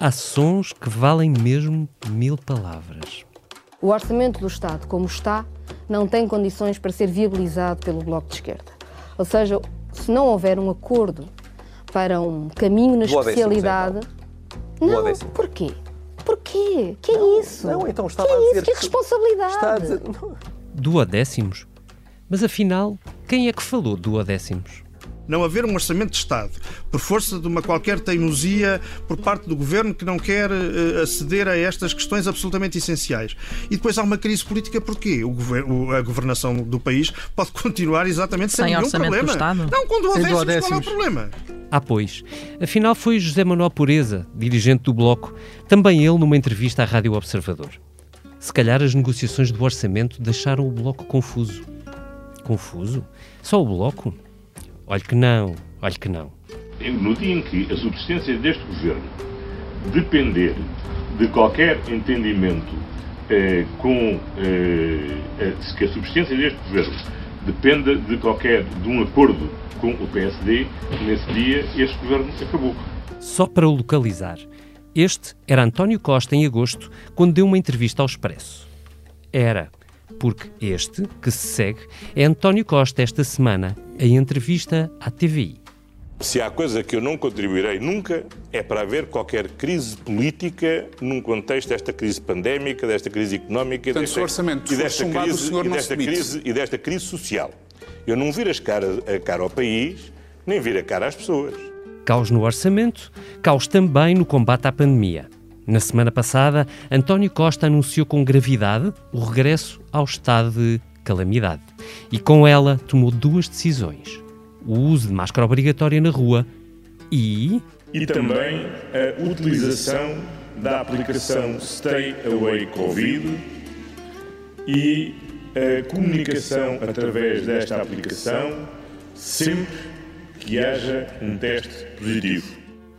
há sons que valem mesmo mil palavras. O orçamento do Estado, como está, não tem condições para ser viabilizado pelo Bloco de Esquerda. Ou seja, se não houver um acordo para um caminho na especialidade. então. Não, décimo. porquê? Porquê? Que é isso? não, então que estava é a isso? dizer Que que- responsabilidade? Está a dizer. Duodécimos? Mas afinal, quem é que falou duodécimos? Não haver um orçamento de Estado por força de uma qualquer teimosia por parte do governo que não quer eh, aceder a estas questões absolutamente essenciais. E depois há uma crise política porque o governo, a governação do país pode continuar exatamente sem, Sem nenhum orçamento do problema. Estado? Não, com duodécimos, qual é o problema? Ah, pois. Afinal, foi José Manuel Pureza, dirigente do Bloco, também ele numa entrevista à Rádio Observador. Se calhar as negociações do orçamento deixaram o Bloco confuso. Confuso? Só o Bloco? Olhe que não, olhe que não. No dia em que a subsistência deste governo depender de qualquer entendimento eh, com eh, eh, que a subsistência deste governo dependa de qualquer de um acordo com o PSD, nesse dia este governo acabou. Só para o localizar. Este era António Costa em agosto, quando deu uma entrevista ao Expresso. Era, porque este, que se segue, é António Costa esta semana, em entrevista à TVI. Se há coisa que eu não contribuirei nunca é para haver qualquer crise política num contexto desta crise pandémica, desta crise económica e Portanto, desta, orçamento e desta chumbado, crise, e desta crise e desta crise social. Eu não vir as cara, a cara ao país, nem vir a cara às pessoas. Caos no orçamento, caos também no combate à pandemia. Na semana passada, António Costa anunciou com gravidade o regresso ao estado de calamidade. E com ela tomou duas decisões: o uso de máscara obrigatória na rua e. E também a utilização da aplicação Stay Away Covid e a comunicação através desta aplicação sempre que haja um teste positivo.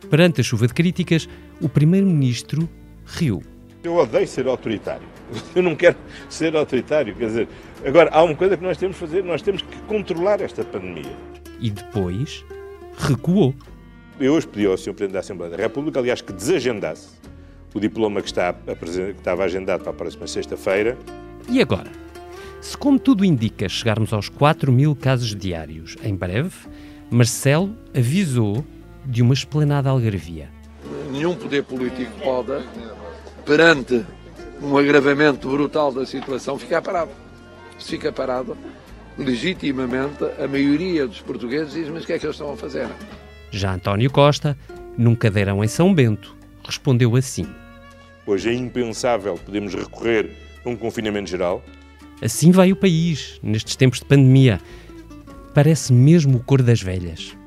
Perante a chuva de críticas, o Primeiro-Ministro riu. Eu odeio ser autoritário. Eu não quero ser autoritário. Quer dizer, agora, há uma coisa que nós temos de fazer: nós temos que controlar esta pandemia. E depois recuou. Eu hoje pedi ao Sr. Presidente da Assembleia da República, aliás, que desagendasse o diploma que, está que estava agendado para a próxima sexta-feira. E agora? Se, como tudo indica, chegarmos aos 4 mil casos diários em breve, Marcelo avisou de uma esplanada algarvia. Nenhum poder político pode, perante um agravamento brutal da situação, ficar parado. Se fica parado, legitimamente, a maioria dos portugueses diz, mas o que é que eles estão a fazer? Já António Costa, num cadeirão em São Bento, respondeu assim. Hoje é impensável podermos recorrer a um confinamento geral. Assim vai o país, nestes tempos de pandemia. Parece mesmo o cor das velhas.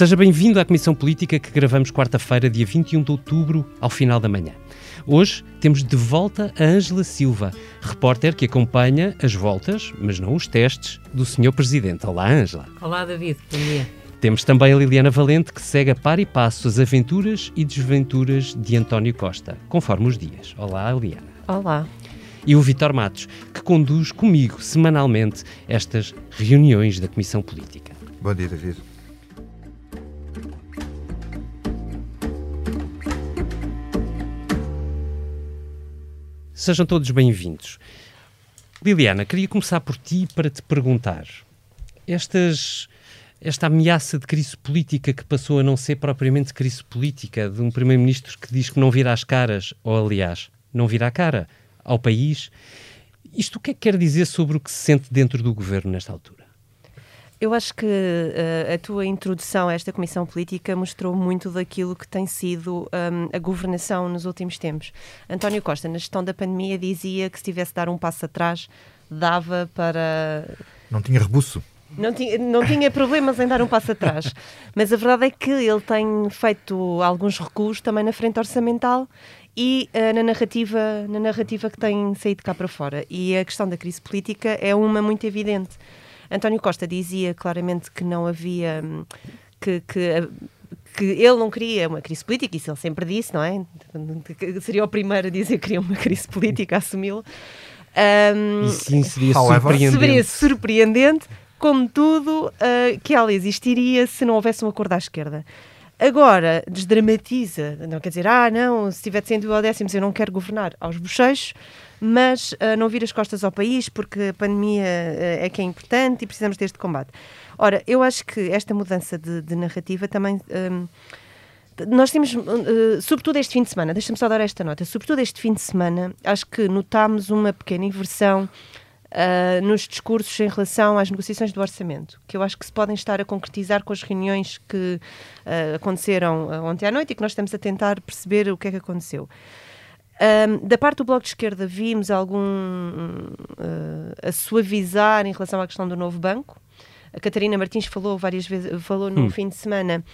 Seja bem-vindo à Comissão Política que gravamos quarta-feira, dia 21 de outubro, ao final da manhã. Hoje temos de volta a Ângela Silva, repórter que acompanha as voltas, mas não os testes, do Sr. Presidente. Olá, Ângela. Olá, David. Bom dia. Temos também a Liliana Valente, que segue a par e passo as aventuras e desventuras de António Costa, conforme os dias. Olá, Liliana. Olá. E o Vitor Matos, que conduz comigo semanalmente estas reuniões da Comissão Política. Bom dia, David. Sejam todos bem-vindos. Liliana, queria começar por ti para te perguntar. Estas, esta ameaça de crise política que passou a não ser propriamente crise política, de um primeiro-ministro que diz que não vira as caras, ou aliás, não vira a cara ao país, isto o que é que quer dizer sobre o que se sente dentro do governo nesta altura? Eu acho que uh, a tua introdução a esta Comissão Política mostrou muito daquilo que tem sido um, a governação nos últimos tempos. António Costa, na gestão da pandemia, dizia que se tivesse de dar um passo atrás, dava para. Não tinha rebuço. Não tinha, não tinha problemas em dar um passo atrás. Mas a verdade é que ele tem feito alguns recuos também na frente orçamental e uh, na, narrativa, na narrativa que tem saído cá para fora. E a questão da crise política é uma muito evidente. António Costa dizia claramente que não havia. que, que que ele não queria uma crise política, isso ele sempre disse, não é? Seria o primeiro a dizer que queria uma crise política, assumi-lo. Um, e sim, seria surpreendente. Seria surpreendente, como tudo, uh, que ela existiria se não houvesse um acordo à esquerda. Agora, desdramatiza, não quer dizer, ah, não, se tiver de 100 décimos eu não quero governar aos bochechos, mas uh, não vir as costas ao país porque a pandemia uh, é que é importante e precisamos deste combate. Ora, eu acho que esta mudança de, de narrativa também. Um, nós temos, uh, sobretudo este fim de semana, deixa-me só dar esta nota, sobretudo este fim de semana, acho que notámos uma pequena inversão uh, nos discursos em relação às negociações do orçamento, que eu acho que se podem estar a concretizar com as reuniões que uh, aconteceram ontem à noite e que nós estamos a tentar perceber o que é que aconteceu. Um, da parte do Bloco de Esquerda vimos algum uh, a suavizar em relação à questão do novo banco. A Catarina Martins falou várias vezes, falou no hum. fim de semana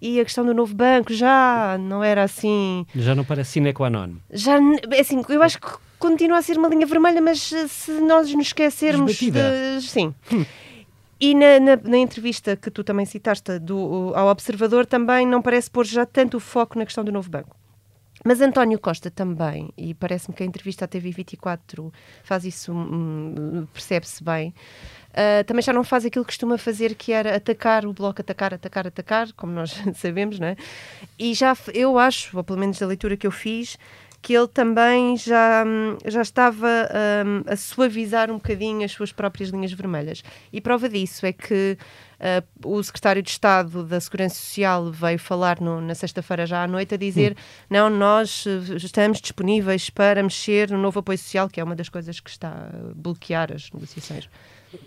e a questão do novo banco já não era assim. Já não parece sine qua non. Já, é assim, eu acho que continua a ser uma linha vermelha, mas eh, se nós nos esquecermos. De, sim. Hum. E na, na, na, entrevista que tu também citaste do, ao Observador, também não parece pôr já tanto o foco na questão do novo banco. Mas António Costa também, e parece-me que a entrevista à TV24 faz isso, hum, percebe-se bem, uh, também já não faz aquilo que costuma fazer, que era atacar o bloco, atacar, atacar, atacar, como nós sabemos, não é? E já eu acho, ou pelo menos da leitura que eu fiz, que ele também já, já estava um, a suavizar um bocadinho as suas próprias linhas vermelhas. E prova disso é que uh, o secretário de Estado da Segurança Social veio falar no, na sexta-feira já à noite a dizer hum. não, nós eh, estamos disponíveis para mexer no novo apoio social, que é uma das coisas que está a bloquear as negociações.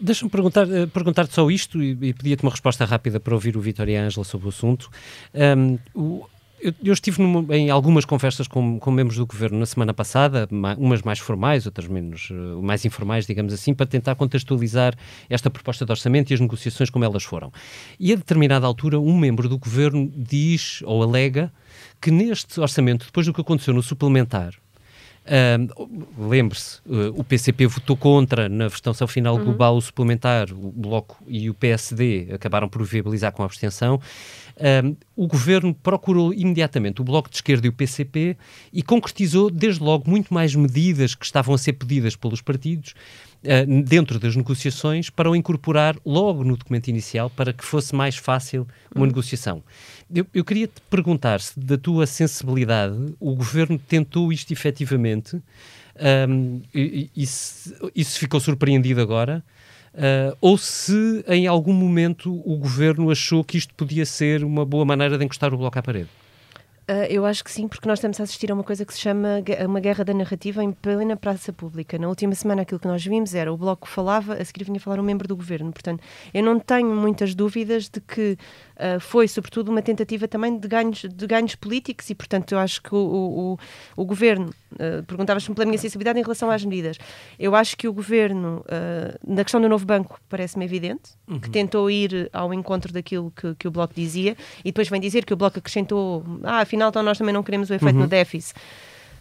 Deixa-me perguntar, eh, perguntar-te só isto e, e pedia-te uma resposta rápida para ouvir o Vitor e a Ângela sobre o assunto. Um, o, eu, eu, estive numa, em algumas conversas com, com, membros do governo na semana passada, umas mais formais, outras menos, uh, mais informais, digamos assim, para tentar contextualizar esta proposta de orçamento e as negociações como elas foram. E a determinada altura, um membro do governo diz ou alega que neste orçamento, depois do que aconteceu no suplementar, Uh, Lembre-se, uh, o PCP votou contra na votação final uhum. global o suplementar, o Bloco e o PSD acabaram por viabilizar com a abstenção. Uh, o governo procurou imediatamente o Bloco de Esquerda e o PCP e concretizou desde logo muito mais medidas que estavam a ser pedidas pelos partidos uh, dentro das negociações para o incorporar logo no documento inicial para que fosse mais fácil uma uhum. negociação. Eu, eu queria te perguntar se, da tua sensibilidade, o governo tentou isto efetivamente um, e, e, se, e se ficou surpreendido agora. Uh, ou se em algum momento o governo achou que isto podia ser uma boa maneira de encostar o bloco à parede. Uh, eu acho que sim, porque nós estamos a assistir a uma coisa que se chama uma guerra da narrativa em plena praça pública. Na última semana, aquilo que nós vimos era o Bloco falava, a seguir vinha falar um membro do governo. Portanto, eu não tenho muitas dúvidas de que uh, foi, sobretudo, uma tentativa também de ganhos, de ganhos políticos e, portanto, eu acho que o, o, o governo. Uh, Perguntavas-me pela minha sensibilidade em relação às medidas. Eu acho que o governo, na questão do novo banco, parece-me evidente, uhum. que tentou ir ao encontro daquilo que, que o Bloco dizia e depois vem dizer que o Bloco acrescentou, ah, afinal então nós também não queremos o efeito uhum. no déficit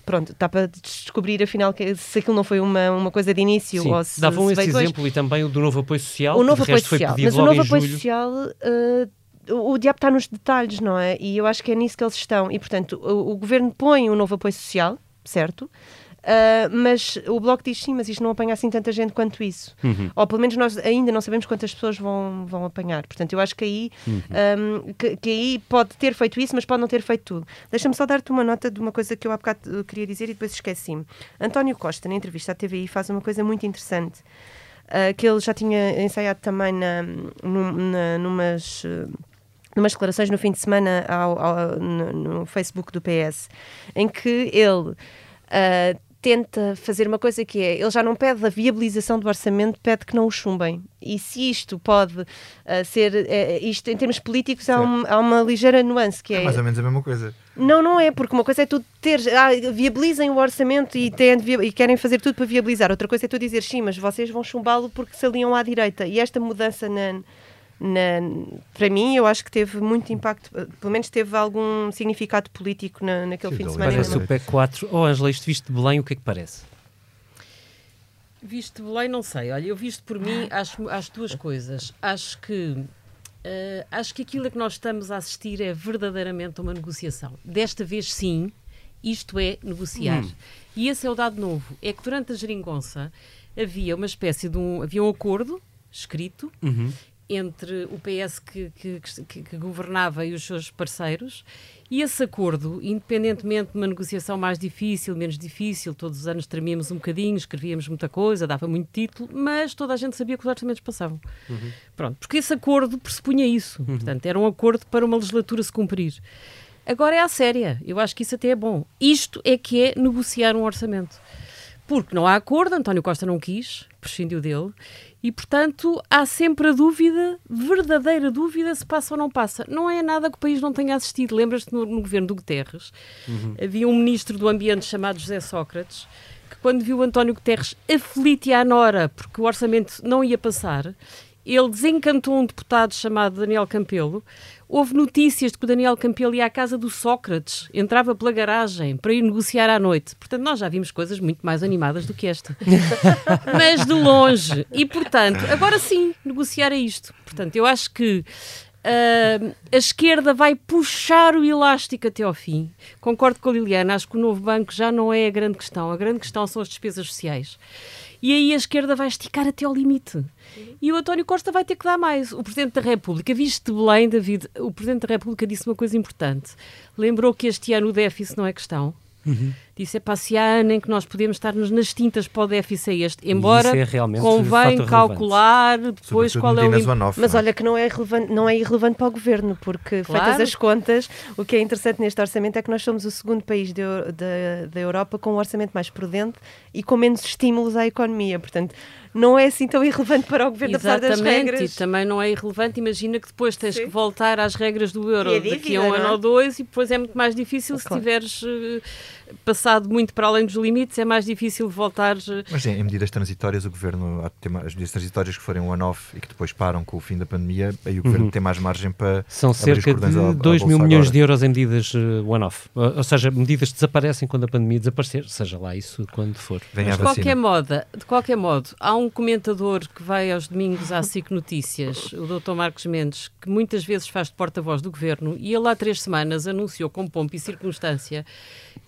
pronto, está para descobrir afinal que, se aquilo não foi uma, uma coisa de início Sim, ou se. Davam se esse exemplo e também o do novo apoio social. O novo apoio social, mas o novo apoio julho. social. Uh, o, o diabo está nos detalhes, não é? E eu acho que é nisso que eles estão. E, portanto, o, o governo põe o um novo apoio social, certo? Uh, mas o Bloco diz sim, mas isto não apanha assim tanta gente quanto isso. Uhum. Ou pelo menos nós ainda não sabemos quantas pessoas vão, vão apanhar. Portanto, eu acho que aí, uhum. um, que, que, aí pode ter feito isso, mas pode não ter feito tudo. Deixa-me só dar-te uma nota de uma coisa que eu há bocado queria dizer e depois esqueci-me. António Costa, na entrevista à TVI, faz uma coisa muito interessante. Uh, que ele já tinha ensaiado também na, na, numas, uh, numas declarações no fim de semana ao, ao, no, no, Facebook do PS, em que ele uh, tenta fazer uma coisa que é, ele já não pede a viabilização do orçamento, pede que não o chumbem. E se isto pode uh, ser, uh, isto em termos políticos, há, um, há, uma ligeira nuance que é... É mais ou menos a mesma coisa. Não, não é, porque uma coisa é tu ter, ah, viabilizem o orçamento e, têm, e querem fazer tudo para viabilizar. Outra coisa é tu dizer, sim, mas vocês vão chumbá-lo porque se aliam à direita. E esta mudança na na, para mim, eu acho que teve muito impacto, pelo menos teve algum significado político na, naquele Sim, fim de semana. Parece o PEC 4. Oh, Angela, isto visto de Belém, o que é que parece? Visto de Belém, não sei. Olha, eu visto por mim, acho, acho duas coisas. Acho que Uh, acho que aquilo a que nós estamos a assistir é verdadeiramente uma negociação. Desta vez, sim, isto é negociar. Hum. E esse é o dado novo. É que durante a geringonça havia uma espécie de um, havia um acordo escrito Uhum. Entre o PS que, que, que- que governava e os seus parceiros. E esse acordo, independentemente de uma negociação mais difícil, menos difícil, todos os anos tremíamos um bocadinho, escrevíamos muita coisa, dava muito título, mas toda a gente sabia que os orçamentos passavam. Pronto, porque esse acordo pressupunha isso. Portanto, era um acordo para uma legislatura se cumprir. Agora é à séria. Eu acho que isso até é bom. Isto é que é negociar um orçamento. Porque não há acordo, António Costa não quis, prescindiu dele, e portanto há sempre a dúvida, verdadeira dúvida, se passa ou não passa. Não é nada que o país não tenha assistido. Lembras-te no, no governo do Guterres, havia um ministro do Ambiente chamado José Sócrates, que quando viu António Guterres aflito e à nora porque o orçamento não ia passar, ele desencantou um deputado chamado Daniel Campelo. Houve notícias de que o Daniel Campelo ia à casa do Sócrates, entrava pela garagem para ir negociar à noite. Portanto, nós já vimos coisas muito mais animadas do que esta. Mas de longe. E, portanto, agora sim, negociar é isto. Portanto, eu acho que ah, a esquerda vai puxar o elástico até ao fim. Concordo com a Liliana, acho que o novo banco já não é a grande questão. A grande questão são as despesas sociais. E aí a esquerda vai esticar até ao limite. E o António Costa vai ter que dar mais. O Presidente da República, viste Belém, David, o Presidente da República disse uma coisa importante. Lembrou que este ano o déficit não é questão. Disse, é para se há ano em que nós podemos estar-nos nas tintas para o déficit é este. Embora é convém calcular depois Sobretudo qual é o Mas não é? olha que não é, relevante, não é irrelevante para o governo, porque Claro. feitas as contas, o que é interessante neste orçamento é que nós somos o segundo país de da, da Europa com um orçamento mais prudente e com menos estímulos à economia. Portanto, não é assim tão irrelevante para o governo, apesar das Exatamente, regras. e também não é irrelevante. Imagina que depois tens Sim. que voltar às regras do euro E a daqui dívida, a um não ano é? ou dois, e depois é muito mais difícil se Claro. tiveres eh, passado muito para além dos limites, é mais difícil voltar. eh, Mas em, em medidas transitórias, o governo, as medidas transitórias que forem one-off e que depois param com o fim da pandemia, aí o governo tem mais margem para. São abrir os cerca de à- à 2 mil milhões agora. de euros em medidas eh, one-off. Ou seja, medidas que desaparecem quando a pandemia desaparecer, seja lá isso quando for. Vem à de qualquer, modo, de qualquer modo, há um comentador que vai aos domingos à SIC Notícias, o Dr. Marcos Mendes, que muitas vezes faz de porta-voz do governo, e ele há três semanas anunciou com pompa e circunstância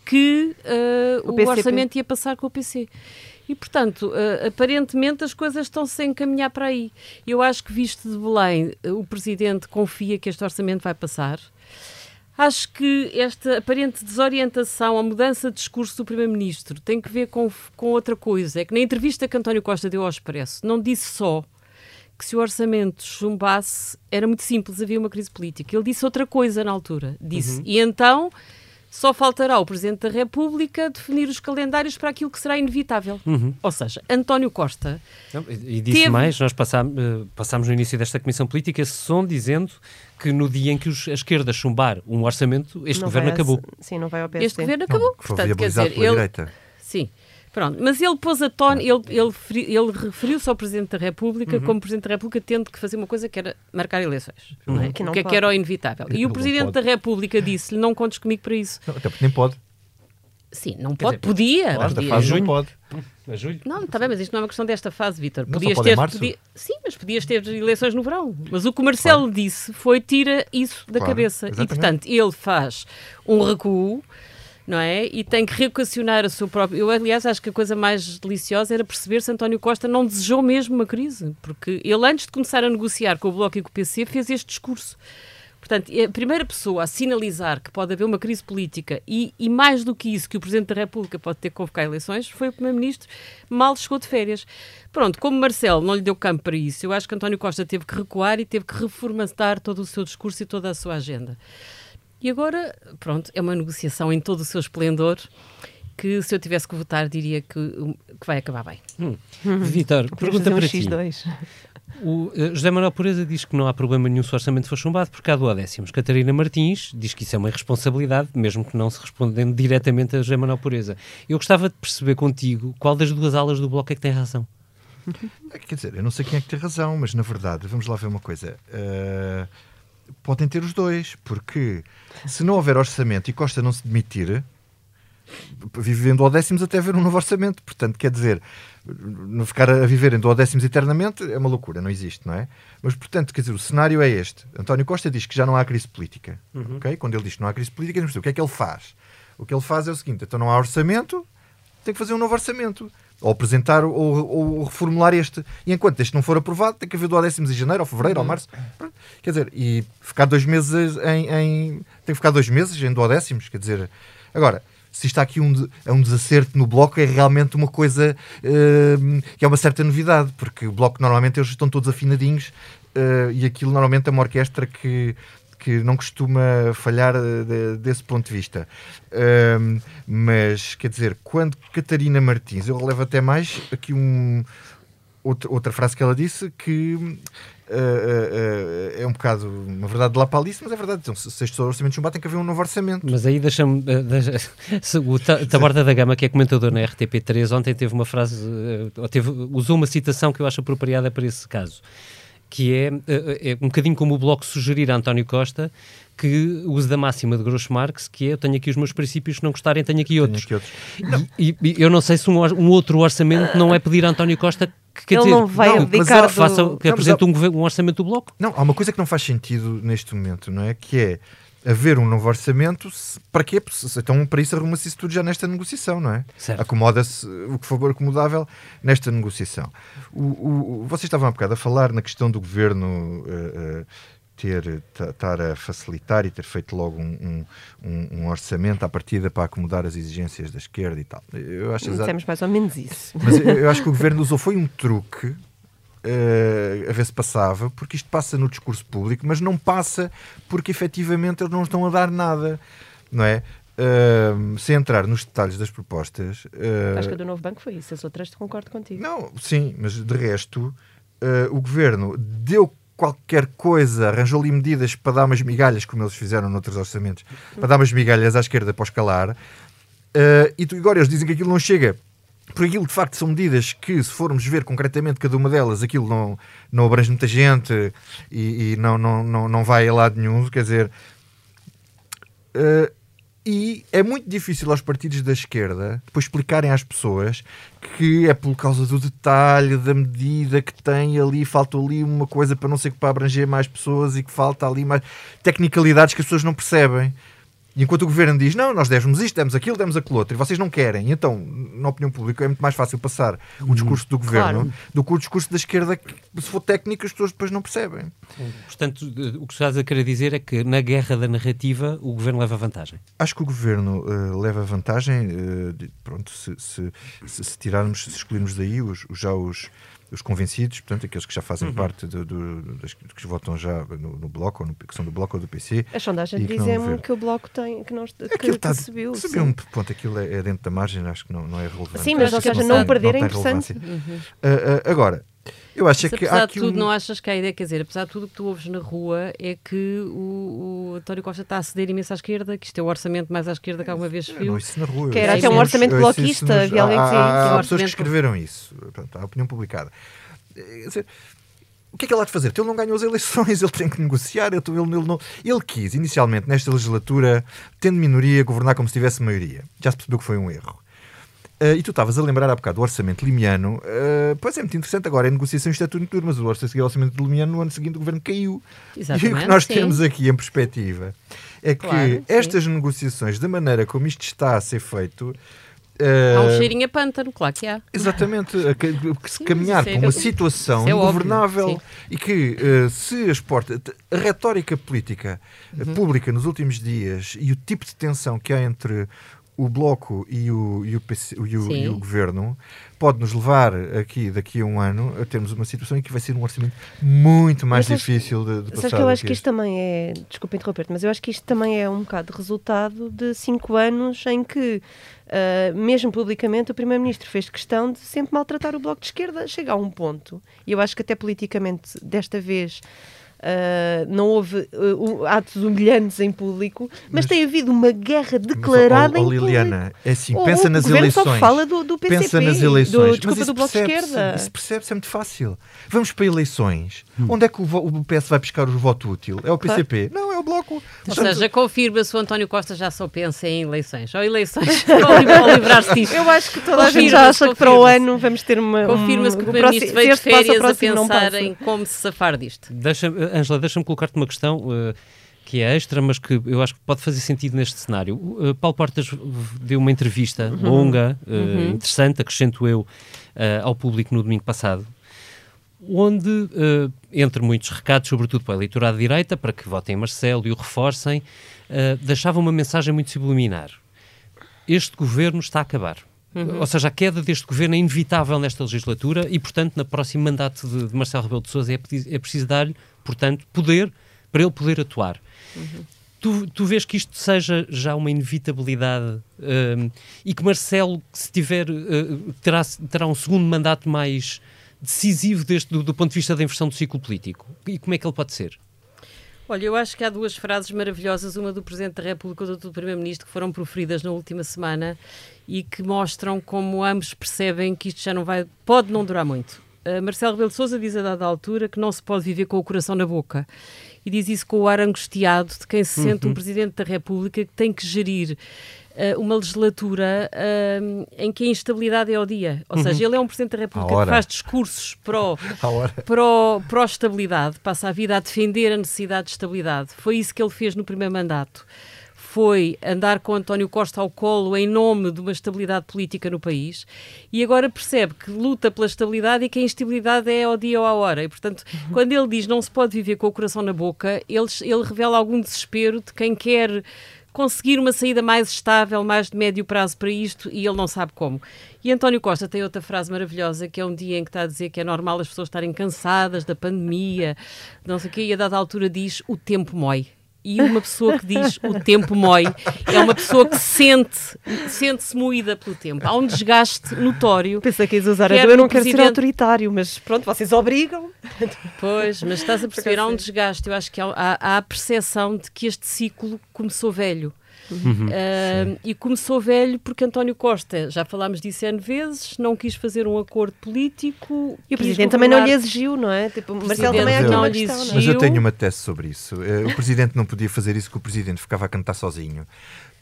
que eh, O o, PCP. orçamento ia passar com o PC. E, portanto, eh, aparentemente as coisas estão-se a encaminhar para aí. Eu acho que, visto de Belém, eh, o Presidente confia que este orçamento vai passar. Acho que esta aparente desorientação, a mudança de discurso do Primeiro-Ministro tem que ver com, com outra coisa. É que na entrevista que António Costa deu ao Expresso, não disse só que se o orçamento chumbasse era muito simples, havia uma crise política. Ele disse outra coisa na altura. Disse, e então só faltará o Presidente da República definir os calendários para aquilo que será inevitável. Ou seja, António Costa Não, E e disse Teve- mais, nós passámos, eh, passámos no início desta Comissão Política esse som dizendo que no dia em que os- a esquerda chumbar um orçamento, este Não governo acabou. Sim, não vai ao PSD. Este governo Não, acabou. que foi Portanto, quer dizer, pela ele, direita. Sim. Pronto, mas ele pôs a tona, ele, ele, feri- ele referiu-se ao Presidente da República Uhum. como Presidente da República tendo que fazer uma coisa que era marcar eleições. Não é? Que não o que é que era o inevitável. E Ele o Presidente pode. da República disse-lhe: não contes comigo para isso. Não, até porque nem pode. Sim, não pode, dizer, podia. Esta podia. fase não junho. pode. A julho? Não, está bem, mas isto não é uma questão desta fase, Vítor. Podias ter. podia- Sim, mas podias ter eleições no verão. Mas o que o Marcelo disse foi tira isso da Claro, cabeça. E, exatamente. portanto, ele faz um recuo, não é? E tem que reequacionar a sua própria. Eu, aliás, acho que a coisa mais deliciosa era perceber se António Costa não desejou mesmo uma crise. Porque ele, antes de começar a negociar com o Bloco e com o PC, fez este discurso. Portanto, é a primeira pessoa a sinalizar que pode haver uma crise política e, e mais do que isso, que o Presidente da República pode ter que convocar eleições, foi o Primeiro-Ministro, mal chegou de férias. Pronto, como Marcelo não lhe deu campo para isso, eu acho que António Costa teve que recuar e teve que reformatar todo o seu discurso e toda a sua agenda. E agora, pronto, é uma negociação em todo o seu esplendor que, se eu tivesse que votar, diria que, que vai acabar bem. Vitor, Podemos pergunta fazer um para ti. X2. O eh, José Manuel Pureza diz que não há problema nenhum se o orçamento for chumbado porque há do décimos. Catarina Martins diz que isso é uma irresponsabilidade, mesmo que não se respondendo diretamente a José Manuel Pureza. Eu gostava de perceber contigo qual das duas alas do bloco é que tem razão. Quer dizer, eu não sei quem é que tem razão, mas na verdade, vamos lá ver uma coisa. eh, podem ter os dois, porque se não houver orçamento e Costa não se demitir, vivendo ao décimos até haver um novo orçamento. Portanto, quer dizer, não ficar a viver em duodécimos eternamente é uma loucura, não existe, não é? Mas, portanto, quer dizer, o cenário é este. António Costa diz que já não há crise política. ok? Quando ele diz que não há crise política, o que é que ele faz? O que ele faz é o seguinte: então não há orçamento, tem que fazer um novo orçamento. Ou apresentar ou, ou reformular este. E enquanto este não for aprovado, tem que haver do décimo de janeiro, ou fevereiro, ou março. Quer dizer, e ficar dois meses em. em tem que ficar dois meses em duodécimos, quer dizer. Agora, se está aqui um, é um desacerto no bloco, é realmente uma coisa eh, que é uma certa novidade, porque o bloco normalmente eles estão todos afinadinhos eh, e aquilo normalmente é uma orquestra que, que não costuma falhar eh, de- desse ponto de vista. Ahm, mas, quer dizer, quando Catarina Martins, eu relevo até mais aqui um, outra, outra frase que ela disse que eh, eh, eh, é um bocado uma verdade de lá para mas é verdade. Então, se, se estes orçamentos não batem, tem que haver um novo orçamento. Mas aí deixa-me. deixa- o Ta- Taborda da Gama, que é comentador na RTP3, ontem teve uma frase, teve, usou uma citação que eu acho apropriada para esse caso, que é, eh, é um bocadinho como o Bloco sugerir a António Costa que use da máxima de Groucho Marx, que é eu tenho aqui os meus princípios, se não gostarem, tenho aqui outros. aqui outros. E, e- e eu não sei se um, or- um outro orçamento não é pedir a António Costa que quer Ele dizer, não vai não, abdicar faça, do- que apresente um, um orçamento do Bloco. Não, há uma coisa que não faz sentido neste momento, não é? Que é haver um novo orçamento. se- para quê? Então, para isso, arruma-se isso tudo já nesta negociação, não é? Certo. Acomoda-se o que for acomodável nesta negociação. O, o, vocês estavam há bocado a falar na questão do governo. eh, ter ta- estar a facilitar e ter feito logo um, um- um- orçamento à partida para acomodar as exigências da esquerda e tal. Eu acho exa- Dissemos mais ou menos isso. mas eu, eu acho que o governo usou foi um truque eh, a ver se passava, porque isto passa no discurso público, mas não passa porque efetivamente eles não estão a dar nada, não é? Eh, sem entrar nos detalhes das propostas. eh, Acho que a do Novo Banco foi isso. As outras concordo contigo. não, sim, mas de resto, eh, o governo deu qualquer coisa, arranjou ali medidas para dar umas migalhas, como eles fizeram noutros orçamentos, para dar umas migalhas à esquerda para escalar, e tu- agora eles dizem que aquilo não chega. Por aquilo, de facto, são medidas que, se formos ver concretamente cada uma delas, aquilo não, não abrange muita gente e, e não, não, não, não vai a lado nenhum. Quer dizer, eh, e é muito difícil aos partidos da esquerda depois explicarem às pessoas que é por causa do detalhe, da medida que tem ali, falta ali uma coisa para não sei que para abranger mais pessoas e que falta ali mais tecnicalidades que as pessoas não percebem. E enquanto o governo diz, não, nós demos isto, demos aquilo, demos aquilo outro, e vocês não querem, então, na opinião pública, é muito mais fácil passar o discurso do governo Claro. do que o discurso da esquerda, que, se for técnico, as pessoas depois não percebem. Portanto, o que estás a querer dizer é que na guerra da narrativa o governo leva vantagem. Acho que o governo eh, leva vantagem. eh, de- pronto, se, se, se- se tirarmos, se excluirmos daí os, os- já os, os convencidos, portanto, aqueles que já fazem Uhum. parte do, do- das, que votam já no, no bloco, ou no, que são do bloco ou do PC. As sondagens que não dizem que o Bloco tem, que, não, que, Aquilo que está subiu. subiu um ponto, aquilo é, é dentro da margem, acho que não, não é relevante. Sim, mas ou seja, tem- não perder é tem interessante. relevância. Ah, ah, agora, eu acho é Mas que apesar de tudo, um... não achas que a ideia, quer dizer, apesar de tudo o que tu ouves na rua, é que o, o António Costa está a ceder imenso à esquerda, que isto é o orçamento mais à esquerda que alguma vez se Eu viu. não, isso na rua. Que era até um orçamento bloquista, alguém há- há- que Há pessoas que escreveram isso. Portanto, há opinião publicada. Quer dizer, o que é que ele há de fazer? Ele não ganhou as eleições, ele tem que negociar. Ele, ele, ele, não, ele quis, inicialmente, nesta legislatura, tendo minoria, governar como se tivesse maioria. Já se percebeu que foi um erro. Ah, e tu estavas a lembrar há bocado do orçamento limiano. Ah, pois é muito interessante agora, é negociação em turno, mas o orçamento, orçamento limiano no ano seguinte o governo caiu. e o que Exatamente, nós sim. temos aqui em perspectiva é que Claro, sim. estas negociações, da maneira como isto está a ser feito, Há um cheirinho a pântano, claro que há. Exatamente, que se caminhar é- para uma situação é óbvio, ingovernável sim. e que eh, se as portas, a retórica política Uhum. pública nos últimos dias e o tipo de tensão que há entre o Bloco e o, e o, PC e o- e o Governo pode nos levar aqui, daqui a um ano, a termos uma situação em que vai ser um orçamento muito mais Mas difícil de, de passar. Sabes que eu acho que isto também é. Desculpa interromper-te, mas eu acho que isto também é um bocado resultado de cinco anos em que, ah, mesmo publicamente, o Primeiro-Ministro fez questão de sempre maltratar o Bloco de Esquerda. Chega a um ponto, e eu acho que até politicamente, desta vez. Ah, não houve um- atos humilhantes em público, mas, Mas- tem havido uma guerra Mas, declarada ó, ó, em público. Liliana, é assim, O- pensa nas governo só eleições. fala do- do PCP, pensa nas do- eleições. desculpa, Mas isso do Bloco de percebe-se, Esquerda. Isso percebe-se, é muito fácil. Vamos para eleições. Onde é que o, o PS vai buscar o voto útil? É o Claro. PCP? Não, é o Bloco. Ou Portanto, seja, confirma-se o António Costa já só pensa em eleições. Ou eleições, ou livrar-se disto. Eu acho que toda a gente já acha que para o ano vamos ter uma. Confirma-se que o um- Primeiro-Ministro veio de férias a pensar em como se safar disto. Deixa, Angela, deixa-me colocar-te uma questão. eh, que é extra, mas que eu acho que pode fazer sentido neste cenário. Uh, Paulo Portas deu uma entrevista uhum. longa, uh, uhum. interessante, acrescento eu, uh, ao público no domingo passado, onde, entre muitos recados, sobretudo para o eleitorado de direita, para que votem Marcelo e o reforcem, deixava uma mensagem muito subliminar. Este governo está a acabar. Uhum. Ou seja, a queda deste governo é inevitável nesta legislatura e, portanto, no próximo mandato de, de Marcelo Rebelo de Sousa é, é preciso dar-lhe, portanto, poder para ele poder atuar. Uhum. Tu, tu vês que isto seja já uma inevitabilidade um, e que Marcelo, se tiver, uh, terá, terá um segundo mandato mais decisivo deste, do, do ponto de vista da inversão do ciclo político? E como é que ele pode ser? Olha, eu acho que há duas frases maravilhosas, uma do Presidente da República e outra do Primeiro-Ministro, que foram proferidas na última semana e que mostram como ambos percebem que isto já não vai, pode não durar muito. Uh, Marcelo Rebelo de Sousa diz a dada altura que não se pode viver com o coração na boca e diz isso com o ar angustiado de quem se sente uhum. um Presidente da República que tem que gerir uma legislatura uh, em que a instabilidade é ao dia. Ou uhum. seja, ele é um Presidente da República que faz discursos pró, pró, pró-estabilidade, passa a vida a defender a necessidade de estabilidade. Foi isso que ele fez no primeiro mandato foi andar com António Costa ao colo em nome de uma estabilidade política no país e agora percebe que luta pela estabilidade e que a instabilidade é ao dia ou à hora. E, portanto, uhum. quando ele diz não se pode viver com o coração na boca, ele, ele revela algum desespero de quem quer conseguir uma saída mais estável, mais de médio prazo para isto e ele não sabe como. E António Costa tem outra frase maravilhosa que é um dia em que está a dizer que é normal as pessoas estarem cansadas da pandemia, não sei o quê, e a dada altura diz o tempo mói e uma pessoa que diz o tempo mói é uma pessoa que sente, sente-se moída pelo tempo. Há um desgaste notório. Pensei que ias usar a eu não quero ser autoritário, mas pronto, vocês obrigam. Pois, mas estás a perceber, há um desgaste. Eu acho que há, há, há a percepção de que este ciclo começou velho. Uhum, uh, e começou velho porque António Costa, já falámos disso N vezes, não quis fazer um acordo político. E o Presidente também não lhe exigiu, não é? Tipo, Marcelo também é não lhe exigiu. Mas eu tenho uma tese sobre isso. Uh, o Presidente não podia fazer isso porque o Presidente ficava a cantar sozinho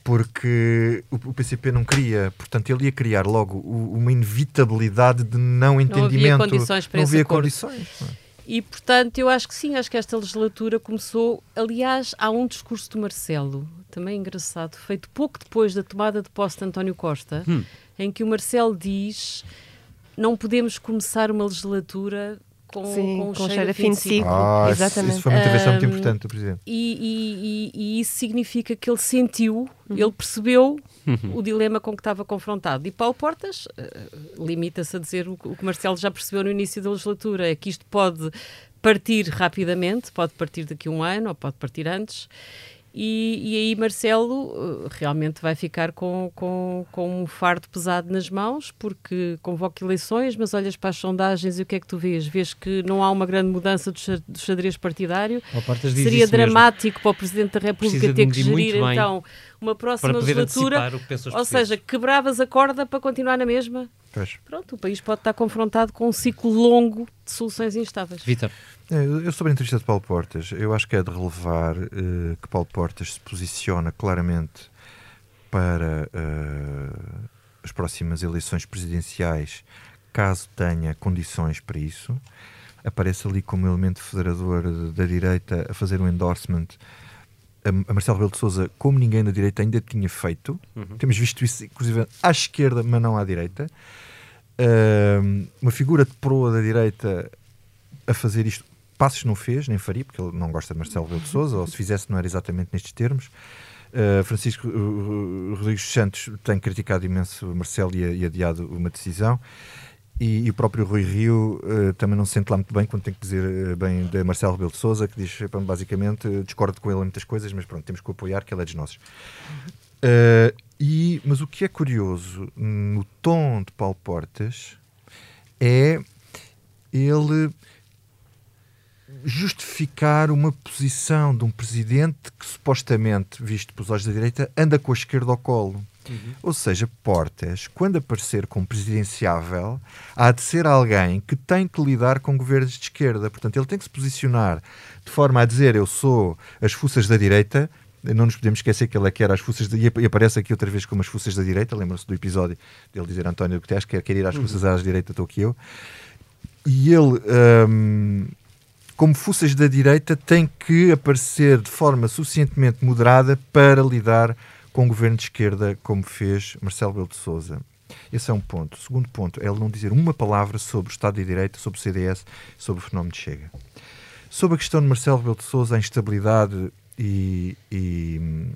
porque o PCP não queria, portanto ele ia criar logo uma inevitabilidade de não entendimento. Não havia condições para não havia acordo. condições. Não é? E, portanto, eu acho que sim, acho que esta legislatura começou. Aliás, há um discurso do Marcelo, também engraçado, feito pouco depois da tomada de posse de António Costa, hum. em que o Marcelo diz: não podemos começar uma legislatura com, Sim, com, com cheiro, cheiro a fim de ciclo. Ah, Exatamente. Isso foi uma intervenção um, muito importante do Presidente. E, e, e, e, isso significa que ele sentiu, uhum. ele percebeu uhum. o dilema com que estava confrontado. E Paulo Portas uh, limita-se a dizer o, o que Marcelo já percebeu no início da legislatura, é que isto pode partir rapidamente, pode partir daqui a um ano ou pode partir antes, e, e, aí Marcelo eh, realmente vai ficar com, com, com um fardo pesado nas mãos, porque convoca eleições, mas olhas para as sondagens e o que é que tu vês? Vês que não há uma grande mudança do xadrez partidário? Seria dramático mesmo. para o Presidente da República Precisa ter que gerir então uma próxima legislatura. Ou seja, quebravas a corda para continuar na mesma? Pois. Pronto, o país pode estar confrontado com um ciclo longo de soluções instáveis. Vitor. É, eu sobre a entrevista de Paulo Portas, eu acho que é de relevar uh, que Paulo Portas se posiciona claramente para uh, as próximas eleições presidenciais, caso tenha condições para isso. Aparece ali como elemento federador da direita a fazer um endorsement a Marcelo Rebelo de Sousa, como ninguém na direita ainda tinha feito. Uhum. Temos visto isso, inclusive, à esquerda, mas não à direita. Uh, uma figura de proa da direita a fazer isto. Passos não fez, nem faria, porque ele não gosta de Marcelo Rebelo de Sousa, ou se fizesse não era exatamente nestes termos. Uh, Francisco uh, Rodrigues Santos tem criticado imenso Marcelo e, e adiado uma decisão. E, e, o próprio Rui Rio uh, também não se sente lá muito bem quando tem que dizer uh, bem de Marcelo Rebelo de Souza, que diz, basicamente, uh, discordo com ele em muitas coisas, mas pronto, temos que o apoiar, que ele é dos nossos. e, mas o que é curioso no tom de Paulo Portas é ele justificar uma posição de um presidente que supostamente, visto pelos olhos da direita, anda com a esquerda ao colo. Uhum. Ou seja, Portas, quando aparecer como presidenciável, há de ser alguém que tem que lidar com governos de esquerda. Portanto, ele tem que se posicionar de forma a dizer eu sou as fuças da direita, não nos podemos esquecer que ele é que era as fuças de, e aparece aqui outra vez como as fuças da direita. Lembram-se do episódio dele dizer António Guterres que quer ir às uhum. fuças à direita, estou aqui eu. E ele hum, como fuças da direita, têm que aparecer de forma suficientemente moderada para lidar com o governo de esquerda, como fez Marcelo Belo de Souza. Esse é um ponto. O segundo ponto é ele não dizer uma palavra sobre o Estado de Direito, sobre o CDS, sobre o fenómeno de Chega. Sobre a questão de Marcelo Rebelo de Sousa, a instabilidade e, e,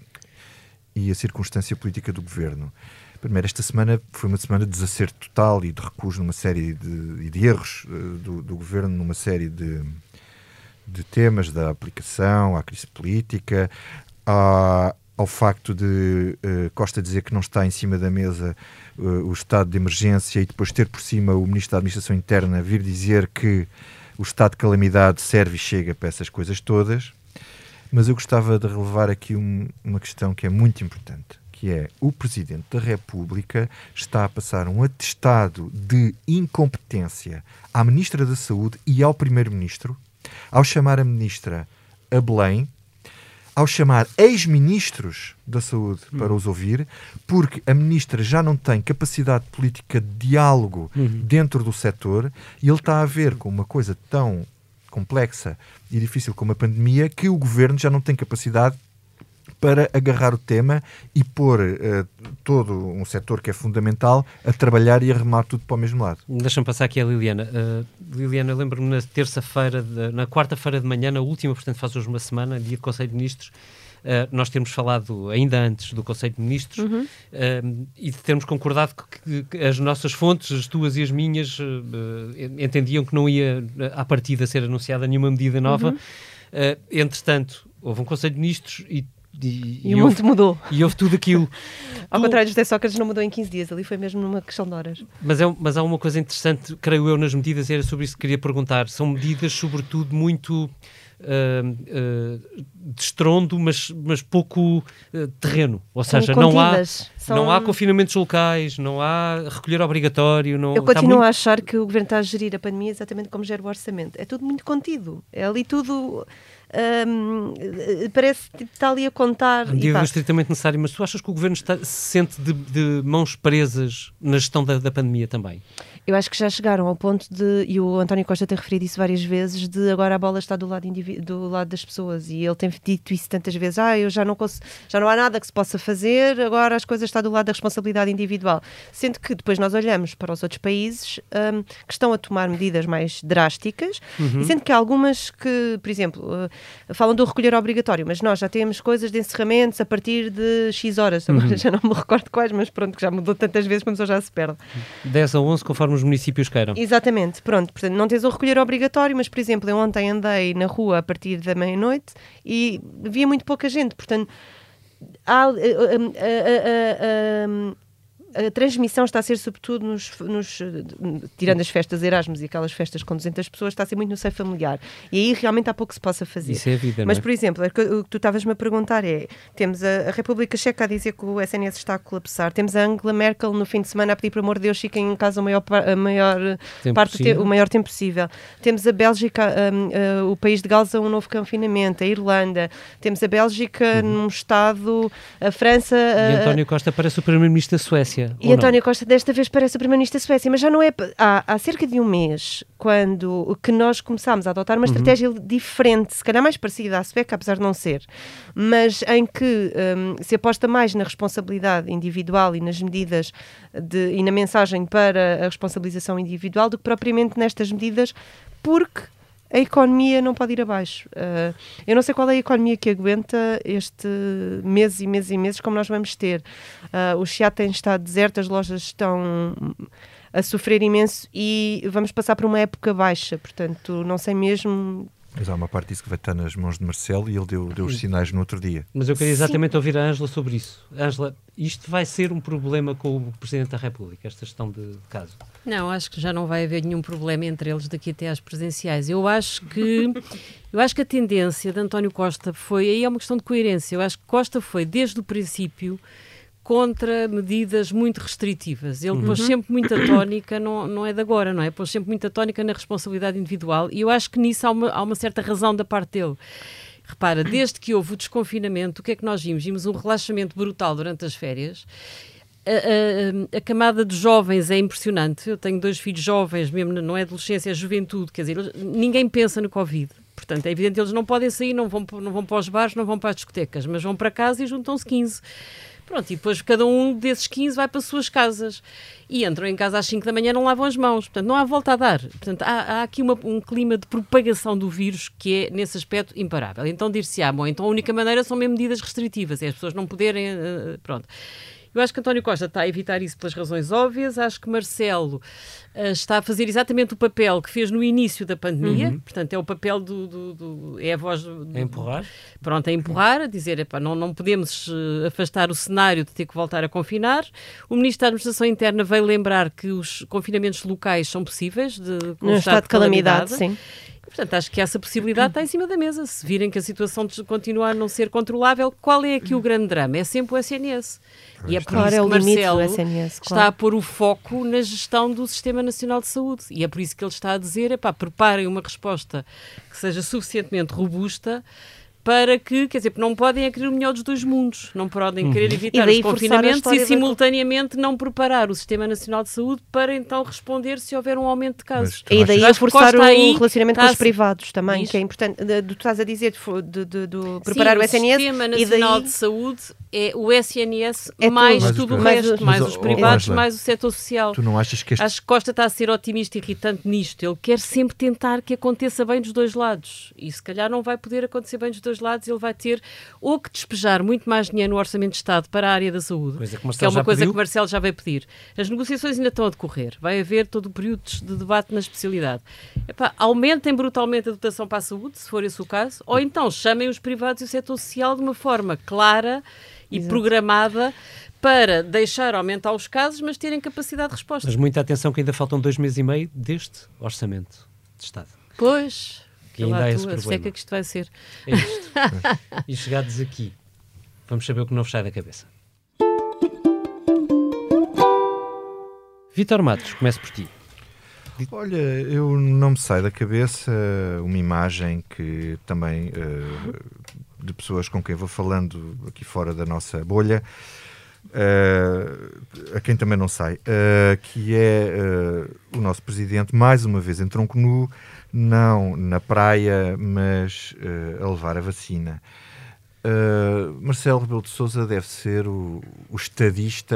e, a circunstância política do governo. Primeiro, esta semana foi uma semana de desacerto total e de recuo numa série de, de erros uh, do, do, governo, numa série de, de temas da aplicação à crise política, à, ao facto de uh, Costa dizer que não está em cima da mesa uh, o estado de emergência e depois ter por cima o Ministro da Administração Interna vir dizer que o estado de calamidade serve e chega para essas coisas todas. Mas eu gostava de relevar aqui um, uma questão que é muito importante, que é o Presidente da República está a passar um atestado de incompetência à Ministra da Saúde e ao Primeiro-Ministro, ao chamar a Ministra a Belém, ao chamar ex-ministros da Saúde uhum. para os ouvir, porque a ministra já não tem capacidade política de diálogo uhum. dentro do setor e ele está a ver com uma coisa tão complexa e difícil como a pandemia que o governo já não tem capacidade para agarrar o tema e pôr uh, todo um setor que é fundamental a trabalhar e a remar tudo para o mesmo lado. Deixa-me passar aqui a Liliana. Uh, Liliana, lembro-me na terça-feira, na quarta-feira de manhã, na última, portanto faz hoje uma semana, dia de Conselho de Ministros, Uh, nós termos falado ainda antes do Conselho de Ministros uhum. uh, e de termos concordado que, que, as nossas fontes, as tuas e as minhas, uh, entendiam que não ia à partida ser anunciada nenhuma medida nova. Uhum. entretanto, houve um Conselho de Ministros e e, e, e, o mundo houve, mudou. E houve tudo aquilo. Ao tu... contrário de Sócrates, não mudou em 15 dias, ali foi mesmo numa questão de horas. Mas, é, mas há uma coisa interessante, creio eu, nas medidas, e era sobre isso que queria perguntar. São medidas, sobretudo, muito. Uh, uh, de estrondo, mas, mas pouco uh, terreno. Ou seja, não há, São... não há confinamentos locais, não há recolher obrigatório. Não, Eu continuo muito... a achar que o governo está a gerir a pandemia exatamente como gera o orçamento. É tudo muito contido. É ali tudo um, parece que está ali a contar. A medida estritamente necessária, mas tu achas que o governo está, se sente de, de mãos presas na gestão da, da pandemia também? Eu acho que já chegaram ao ponto de, e o António Costa tem referido isso várias vezes, de agora a bola está do lado, do lado das pessoas e ele tem dito isso tantas vezes, ah, eu já não, já não há nada que se possa fazer, agora as coisas estão do lado da responsabilidade individual. Sendo que depois nós olhamos para os outros países um, que estão a tomar medidas mais drásticas, uhum. e sendo que há algumas que, por exemplo, uh, falam do recolher obrigatório, mas nós já temos coisas de encerramentos a partir de X horas, agora uhum. já não me recordo quais, mas pronto, que já mudou tantas vezes que a pessoa já se perde. 10 a 11, conforme conforme os municípios queiram. Exatamente, pronto. Portanto, não tens o recolher obrigatório, mas, por exemplo, eu ontem andei na rua a partir da meia-noite e via muito pouca gente. Portanto, há, uh, uh, uh, a transmissão está a ser sobretudo nos, nos, tirando as festas Erasmus e aquelas festas com 200 pessoas, está a ser muito no seio familiar. E aí realmente há pouco que se possa fazer. Isso é a vida, Mas, é? por exemplo, o que tu estavas-me a perguntar é, temos a, República Checa a dizer que o SNS está a colapsar, temos a Angela Merkel no fim de semana a pedir, por amor de Deus, fiquem em casa o maior, a maior parte o maior tempo possível. Temos a Bélgica, um, uh, o país de Gales a um novo confinamento, a Irlanda, temos a Bélgica uhum. num estado, a França... Uh, e António Costa parece o Primeiro-Ministro da Suécia. Suécia. E António não? Costa desta vez parece o Primeiro-Ministro da Suécia, mas já não é. Há, há, cerca de um mês, quando que nós começámos a adotar uma uhum. estratégia diferente, se calhar mais parecida à sueca, apesar de não ser, mas em que um, se aposta mais na responsabilidade individual e nas medidas de, e na mensagem para a responsabilização individual do que propriamente nestas medidas, porque a economia não pode ir abaixo. Uh, eu não sei qual é a economia que aguenta este meses e meses e meses como nós vamos ter. Uh, o Chiado tem estado deserto, as lojas estão a sofrer imenso e vamos passar por uma época baixa. Portanto, não sei mesmo mas há uma parte disso que vai estar nas mãos de Marcelo e ele deu, deu os sinais no outro dia. Mas eu queria exatamente Sim. ouvir a Ângela sobre isso. Ângela, isto vai ser um problema com o Presidente da República, esta gestão de, de caso? Não, acho que já não vai haver nenhum problema entre eles daqui até às presenciais. Eu acho que eu acho que a tendência de António Costa foi, aí é uma questão de coerência, eu acho que Costa foi desde o princípio contra medidas muito restritivas. Ele uhum. pôs sempre muita tónica, não, não é de agora, não é? Pôs sempre muita tónica na responsabilidade individual e eu acho que nisso há uma, há uma certa razão da parte dele. Repara, desde que houve o desconfinamento, o que é que nós vimos? Vimos um relaxamento brutal durante as férias. A, a, a, camada de jovens é impressionante. Eu tenho dois filhos jovens, mesmo não é adolescência, é juventude. Quer dizer, ninguém pensa no Covid Portanto, é evidente que eles não podem sair, não vão, não vão para os bares, não vão para as discotecas, mas vão para casa e juntam-se 15. Pronto, e depois cada um desses 15 vai para as suas casas. E entram em casa às 5 da manhã não lavam as mãos. Portanto, não há volta a dar. Portanto, há, há aqui uma, um clima de propagação do vírus que é, nesse aspecto, imparável. Então, dir-se-á, bom, então a única maneira são mesmo medidas restritivas, é as pessoas não poderem. Uh, pronto. Eu acho que António Costa está a evitar isso pelas razões óbvias. Acho que Marcelo uh, está a fazer exatamente o papel que fez no início da pandemia. Uhum. Portanto, é o papel do. do, do é a voz do. É empurrar? Pronto, a empurrar, a dizer, epá, não, não podemos uh, afastar o cenário de ter que voltar a confinar. O Ministro da Administração Interna veio lembrar que os confinamentos locais são possíveis de, com No estado de calamidade, sim. Portanto, acho que essa possibilidade está em cima da mesa. Se virem que a situação de- continua a não ser controlável, qual é aqui o grande drama? É sempre o SNS. E é por Claro, isso é o que do Marcelo SNS, está claro. a pôr o foco na gestão do Sistema Nacional de Saúde. E é por isso que ele está a dizer, epá, preparem uma resposta que seja suficientemente robusta para que, quer dizer, não podem é querer o melhor dos dois mundos, não podem querer evitar E daí os confinamentos e da- simultaneamente não preparar o Sistema Nacional de Saúde para então responder se houver um aumento de casos. Mas E daí a forçar o aí relacionamento com os privados também, Diz? que é importante. Tu estás a dizer de, de, de- de preparar Sim, o SNS Sistema e Nacional daí de Saúde é o SNS É mais tudo. tudo o resto, mas, mais os oh, privados, mais o setor social. Tu não achas que este Acho que Costa está a ser otimista e irritante nisto. Ele quer sempre tentar que aconteça bem dos dois lados. E se calhar não vai poder acontecer bem dos dois lados. Ele vai ter ou que despejar muito mais dinheiro no Orçamento de Estado para a área da saúde, Coisa que que, é uma coisa pediu. que Marcelo já vai pedir. As negociações ainda estão a decorrer. Vai haver todo o período de debate na especialidade. Epá, aumentem brutalmente a dotação para a saúde, se for esse o caso, ou então chamem os privados e o setor social de uma forma clara e programada para deixar aumentar os casos, mas terem capacidade de resposta. Mas muita atenção que ainda faltam dois meses e meio deste orçamento de Estado. Pois, Que ainda há esse problema. seca que isto vai ser. É isto. e chegados aqui, vamos saber o que não vos sai da cabeça. Vitor Matos, começo por ti. Olha, eu não me sai da cabeça uma imagem que também eh, de pessoas com quem vou falando aqui fora da nossa bolha, eh, a quem também não sai, eh, que é eh, o nosso presidente mais uma vez em tronco nu, não na praia, mas a levar a vacina. Uh, Marcelo Rebelo de Sousa deve ser o, o estadista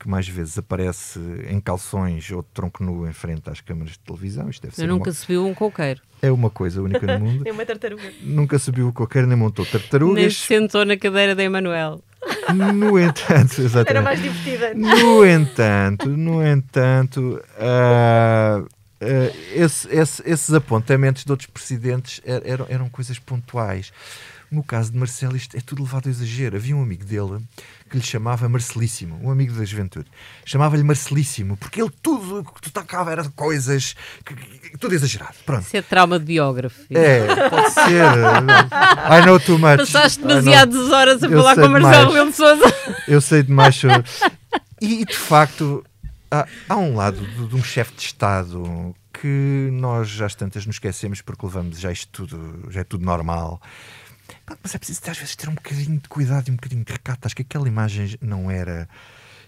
que mais vezes aparece em calções ou de tronco nu em frente às câmaras de televisão. Isto deve ser Eu nunca uma, subiu um coqueiro. é uma coisa única no mundo. é uma tartaruga. nunca subiu o qualquer nem montou Nem tartarugas. se sentou na cadeira de Emanuel. No entanto, exatamente. Era mais divertida. No entanto, no entanto, ah, ah, esse- esse- esses apontamentos de outros presidentes er- eram, eram coisas pontuais. No caso de Marcelo, isto é tudo levado a exagero. Havia um amigo dele que lhe chamava Marcelíssimo, um amigo da juventude. Chamava-lhe Marcelíssimo, porque ele tudo o que tocava era coisas, que- tudo exagerado. Pronto. Isso é trauma de biógrafo. É, pode ser. I know too much. Passaste demasiadas horas a Eu falar com o Marcelo demais. Rebelo de Sousa. Eu sei demais sobre. E, de facto, há, há um lado de, de um chefe de Estado que nós às tantas nos esquecemos porque levamos já isto tudo, já é tudo normal. Mas é preciso às vezes ter um bocadinho de cuidado e um bocadinho de recato. Acho que aquela imagem não era.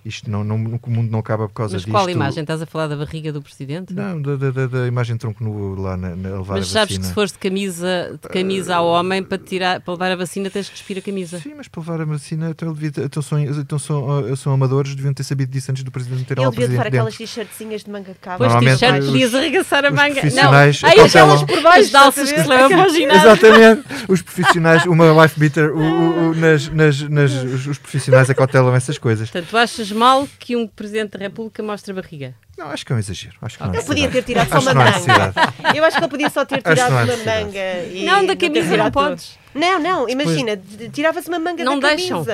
Isto não, não, o mundo não acaba por causa Mas disto. qual imagem? Estás a falar da barriga do presidente? Não, da, da, da- da imagem de tronco nu lá na, na a levar Mas a sabes que vacina. se fores de camisa, de camisa ao homem para, tirar, para levar a vacina tens que despir a camisa. Sim, mas para levar a vacina, então, devia então, são, então são, uh, são amadores, deviam ter sabido disso antes do presidente ter Ele devia levar aquelas t-shirtzinhas de manga cava. Pois t-shirt podias arregaçar a manga. Não, aí aquelas por baixo, de alças que se levam para o ginásio. Exatamente, os profissionais, uma wife beater, o, o- o- nas, nas, nas, os, os profissionais acautelam essas coisas. Portanto, tu achas mal que um Presidente da República mostre a barriga? Não, acho que é um exagero. Acho que não há Ele podia ter tirado só Acho uma manga. Eu acho que ele podia só ter tirado uma manga. E Não, da camisa não podes. Não, não, imagina, tirava-se uma manga Não da deixam.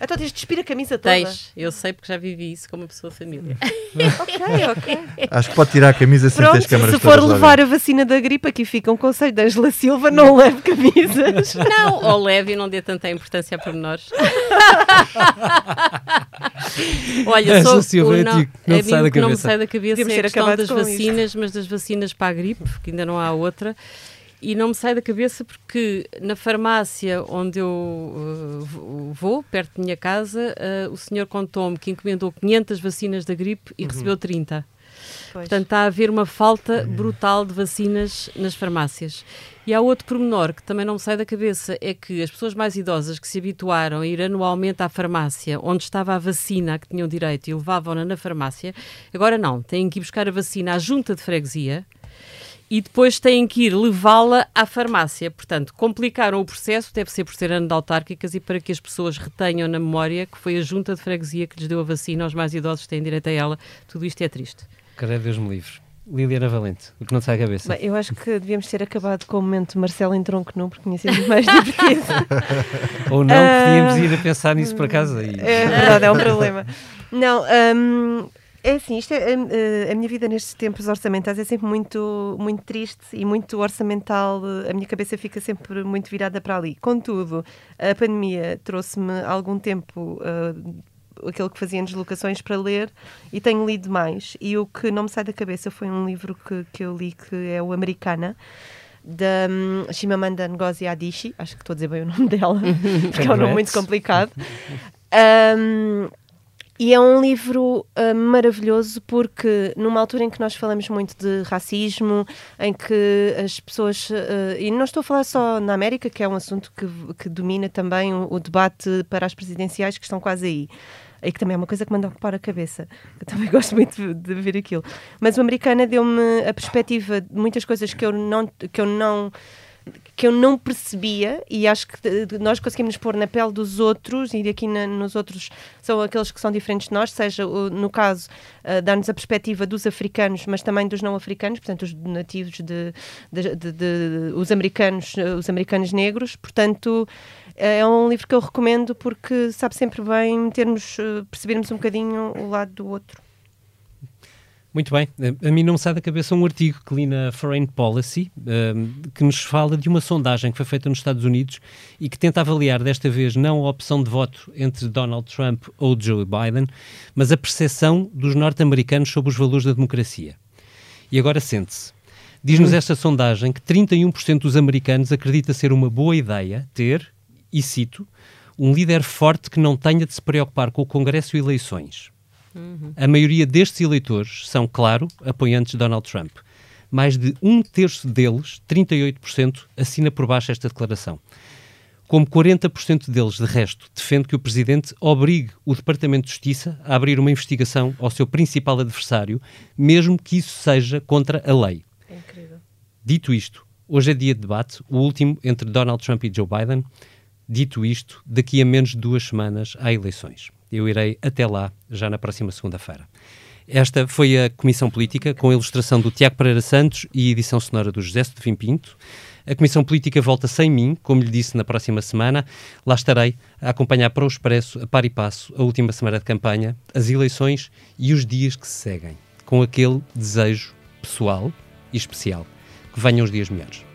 Então tens de despir a camisa toda. Tens, eu sei porque já vivi isso como uma pessoa de família. Ok, ok. Acho que pode tirar a camisa sem ter as câmaras se for levar a vacina da gripe, aqui fica um conselho da Angela Silva, não leve camisas. Não, ou leve e não dê tanta importância a pormenores. Olha, só Silva o é não, tipo, não sai mim da que não me cabeça. sai da cabeça Devíamos é a questão das com isto. vacinas, mas das vacinas para a gripe, que ainda não há outra. E não me sai da cabeça porque na farmácia onde eu uh, vou, perto da minha casa, uh, o senhor contou-me que encomendou 500 vacinas da gripe e recebeu 30. Portanto, está a haver uma falta brutal de vacinas nas farmácias. E há outro pormenor que também não me sai da cabeça, é que as pessoas mais idosas que se habituaram a ir anualmente à farmácia, onde estava a vacina a que tinham direito e levavam-na na farmácia, agora não, têm que ir buscar a vacina à junta de freguesia, e depois têm que ir levá-la à farmácia. Portanto, complicaram o processo, deve ser por ser ano de autárquicas e para que as pessoas retenham na memória que foi a junta de freguesia que lhes deu a vacina aos mais idosos que têm direito a ela. Tudo isto é triste. Credo, Deus me livre. Liliana Valente, o que não sai à cabeça. Bem, eu acho que devíamos ter acabado com o momento Marcelo em tronco nu, porque tinha sido mais divertido. Ou não, podíamos ir a pensar nisso por acaso. E... É verdade, é um problema. Não, hum, é assim, isto é, hum, a minha vida nestes tempos orçamentais é sempre muito, muito triste e muito orçamental. A minha cabeça fica sempre muito virada para ali. Contudo, a pandemia trouxe-me algum tempo uh, aquele que fazia deslocações para ler e tenho lido mais. E o que não me sai da cabeça foi um livro que, que eu li que é o Americana da um, Shimamanda Ngozi Adichie, acho que estou a dizer bem o nome dela, porque é um nome muito complicado. Um, e é um livro uh, maravilhoso porque, numa altura em que nós falamos muito de racismo, em que as pessoas. Uh, e não estou a falar só na América, que é um assunto que, que domina também o, o, debate para as presidenciais, que estão quase aí. E que também é uma coisa que manda ocupar a cabeça. Eu também gosto muito de, de ver aquilo. Mas o Americana deu-me a perspectiva de muitas coisas que eu não. Que eu não que eu não percebia e acho que nós conseguimos pôr na pele dos outros e aqui na, nos outros são aqueles que são diferentes de nós, seja no caso uh, dar-nos a perspectiva dos africanos, mas também dos não africanos, portanto os nativos de, de, de, de os americanos, os americanos negros, portanto é um livro que eu recomendo porque sabe sempre bem termos, percebermos um bocadinho o lado do outro. Muito bem. A mim não me sai da cabeça um artigo que li na Foreign Policy um, que nos fala de uma sondagem que foi feita nos Estados Unidos e que tenta avaliar desta vez não a opção de voto entre Donald Trump ou Joe Biden, mas a percepção dos norte-americanos sobre os valores da democracia. E agora sente-se. Diz-nos esta sondagem que 31% dos americanos acredita ser uma boa ideia ter, e cito, um líder forte que não tenha de se preocupar com o Congresso e eleições. Uhum. A maioria destes eleitores são, claro, apoiantes de Donald Trump. Mais de um terço deles, 38%, assina por baixo esta declaração. Como 40% deles, de resto, defende que o Presidente obrigue o Departamento de Justiça a abrir uma investigação ao seu principal adversário, mesmo que isso seja contra a lei. É incrível. Dito isto, hoje é dia de debate, o último entre Donald Trump e Joe Biden. Dito isto, daqui a menos de duas semanas há eleições. Eu irei até lá, já na próxima segunda-feira. Esta foi a Comissão Política, com a ilustração do Tiago Pereira Santos e edição sonora do José Sedefim Pinto. A Comissão Política volta sem mim, como lhe disse, na próxima semana. Lá estarei a acompanhar para o Expresso, a par e passo, a última semana de campanha, as eleições e os dias que se seguem, com aquele desejo pessoal e especial. Que venham os dias melhores.